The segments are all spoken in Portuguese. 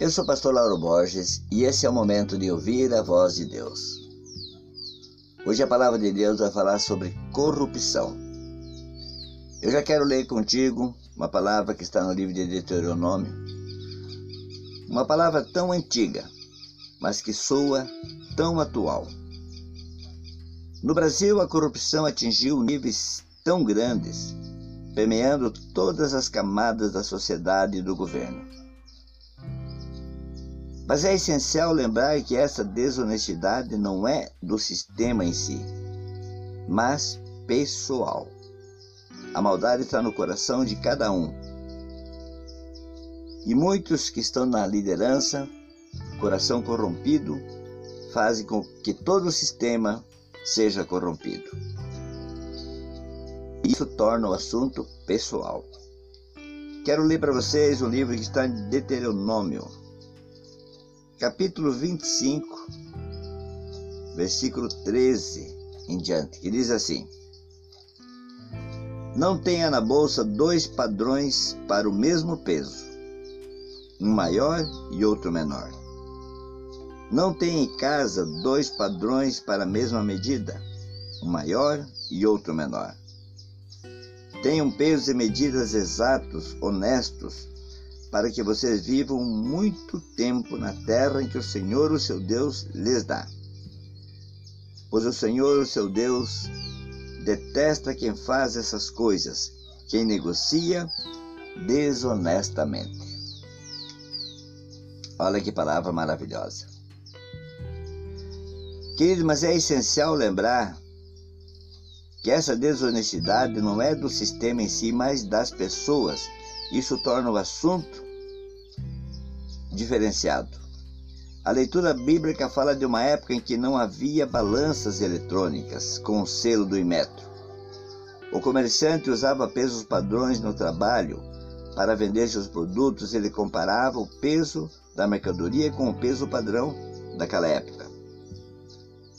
Eu sou o pastor Lauro Borges e esse é o momento de ouvir a voz de Deus. Hoje a palavra de Deus vai falar sobre corrupção. Eu já quero ler contigo uma palavra que está no livro de Deuteronômio. Uma palavra tão antiga, mas que soa tão atual. No Brasil, a corrupção atingiu níveis tão grandes, permeando todas as camadas da sociedade e do governo. Mas é essencial lembrar que essa desonestidade não é do sistema em si, mas pessoal. A maldade está no coração de cada um. E muitos que estão na liderança, coração corrompido, fazem com que todo o sistema seja corrompido. Isso torna o assunto pessoal. Quero ler para vocês um livro que está em Deuteronômio, capítulo 25, versículo 13 em diante, que diz assim: Não tenha na bolsa dois padrões para o mesmo peso, um maior e outro menor. Não tenha em casa dois padrões para a mesma medida, um maior e outro menor. Tenham pesos e medidas exatos, honestos, para que vocês vivam muito tempo na terra em que o Senhor, o seu Deus, lhes dá. Pois o Senhor, o seu Deus, detesta quem faz essas coisas, quem negocia desonestamente. Olha que palavra maravilhosa. Querido, mas é essencial lembrar que essa desonestidade não é do sistema em si, mas das pessoas isso torna o assunto diferenciado. A leitura bíblica fala de uma época em que não havia balanças eletrônicas com o selo do Imetro. O comerciante usava pesos padrões no trabalho. Para vender seus produtos, ele comparava o peso da mercadoria com o peso padrão daquela época,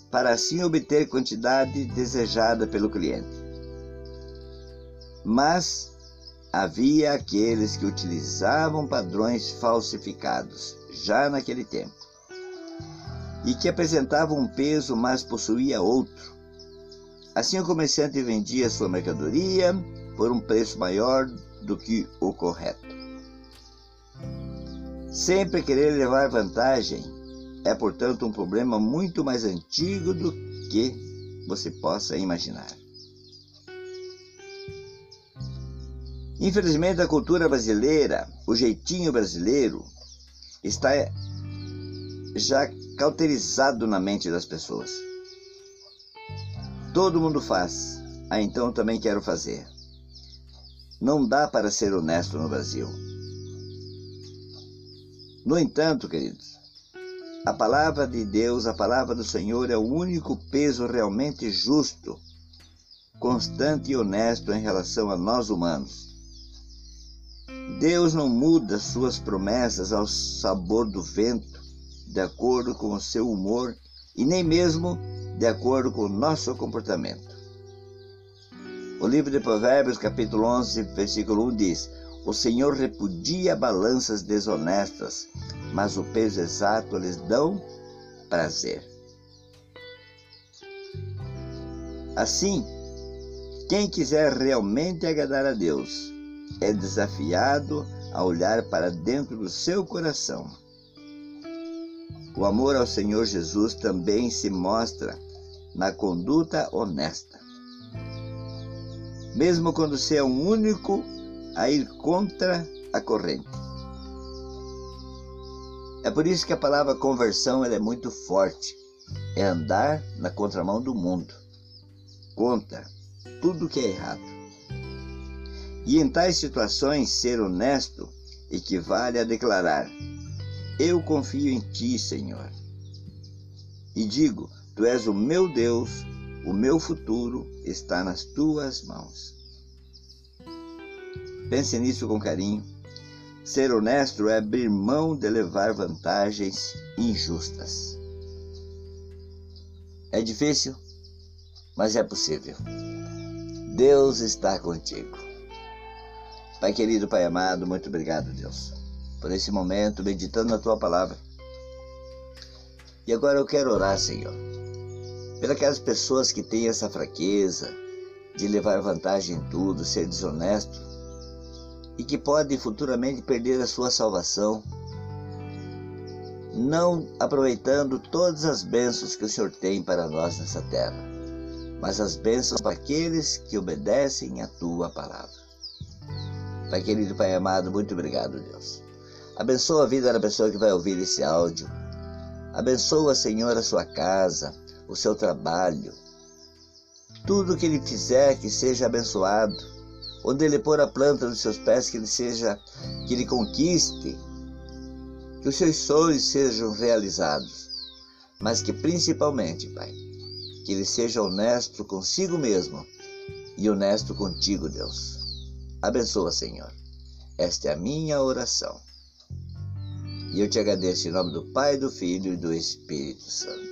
para assim obter quantidade desejada pelo cliente. Mas havia aqueles que utilizavam padrões falsificados, já naquele tempo, e que apresentavam um peso, mas possuía outro. Assim, o comerciante vendia sua mercadoria por um preço maior do que o correto. Sempre querer levar vantagem é, portanto, um problema muito mais antigo do que você possa imaginar. Infelizmente, a cultura brasileira, o jeitinho brasileiro, está já cauterizado na mente das pessoas. Todo mundo faz, ah, então também quero fazer. Não dá para ser honesto no Brasil. No entanto, queridos, a palavra de Deus, a palavra do Senhor é o único peso realmente justo, constante e honesto em relação a nós humanos. Deus não muda suas promessas ao sabor do vento, de acordo com o seu humor e nem mesmo de acordo com o nosso comportamento. O livro de Provérbios, capítulo 11, versículo 1 diz: O Senhor repudia balanças desonestas, mas o peso exato lhes dão prazer. Assim, quem quiser realmente agradar a Deus, é desafiado a olhar para dentro do seu coração. O amor ao Senhor Jesus também se mostra na conduta honesta. Mesmo quando você é o único a ir contra a corrente. É por isso que a palavra conversão é muito forte. É andar na contramão do mundo, contra tudo que é errado. E em tais situações, ser honesto equivale a declarar: Eu confio em ti, Senhor. E digo: Tu és o meu Deus, o meu futuro está nas tuas mãos. Pense nisso com carinho. Ser honesto é abrir mão de levar vantagens injustas. É difícil, mas é possível. Deus está contigo. Pai querido, Pai amado, muito obrigado, Deus. por esse momento, meditando na tua palavra. E agora eu quero orar, Senhor, pelas pessoas que têm essa fraqueza de levar vantagem em tudo, ser desonesto e que podem futuramente perder a sua salvação, não aproveitando todas as bênçãos que o Senhor tem para nós nessa terra, mas as bênçãos para aqueles que obedecem a tua palavra. Pai querido, Pai amado, muito obrigado, Deus. Abençoa a vida da pessoa que vai ouvir esse áudio. Abençoa, Senhor, a sua casa, o seu trabalho. Tudo que ele fizer, que seja abençoado. Onde ele pôr a planta dos seus pés, que ele seja, que ele conquiste. Que os seus sonhos sejam realizados. Mas que principalmente, Pai, que ele seja honesto consigo mesmo e honesto contigo, Deus. Abençoa, Senhor. Esta é a minha oração. E eu te agradeço em nome do Pai, do Filho e do Espírito Santo.